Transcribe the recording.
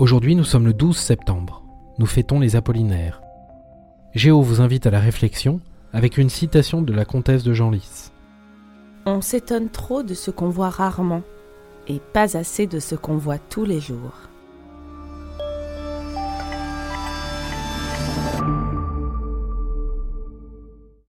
Aujourd'hui, nous sommes le 12 septembre. Nous fêtons les Apollinaires. Géo vous invite à la réflexion avec une citation de la comtesse de Genlis. On s'étonne trop de ce qu'on voit rarement et pas assez de ce qu'on voit tous les jours.